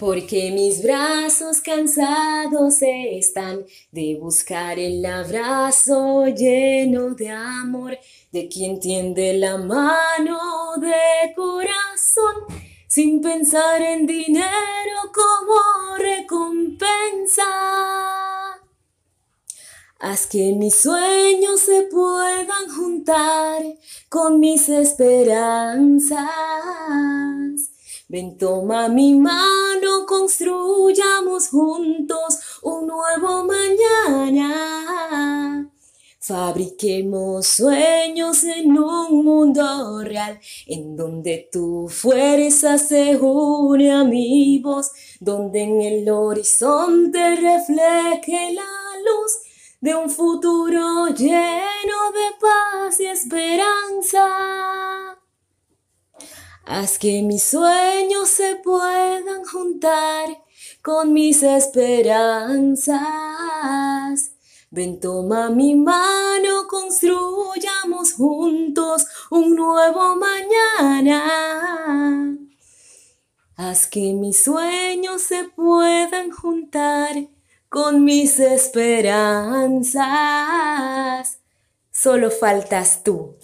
porque mis brazos cansados están de buscar el abrazo lleno de amor de quien tiende la mano de corazón sin pensar en dinero como recompensa. Haz que mis sueños se puedan juntar con mis esperanzas. Ven, toma mi mano, construyamos juntos un nuevo mañana. Fabriquemos sueños en un mundo real, en donde tu fuerza se une a mi voz, donde en el horizonte refleje la luz de un futuro lleno de paz y esperanza. Haz que mis sueños se puedan juntar con mis esperanzas. Ven, toma mi mano, construyamos juntos un nuevo mañana. Haz que mis sueños se puedan juntar con mis esperanzas. Solo faltas tú.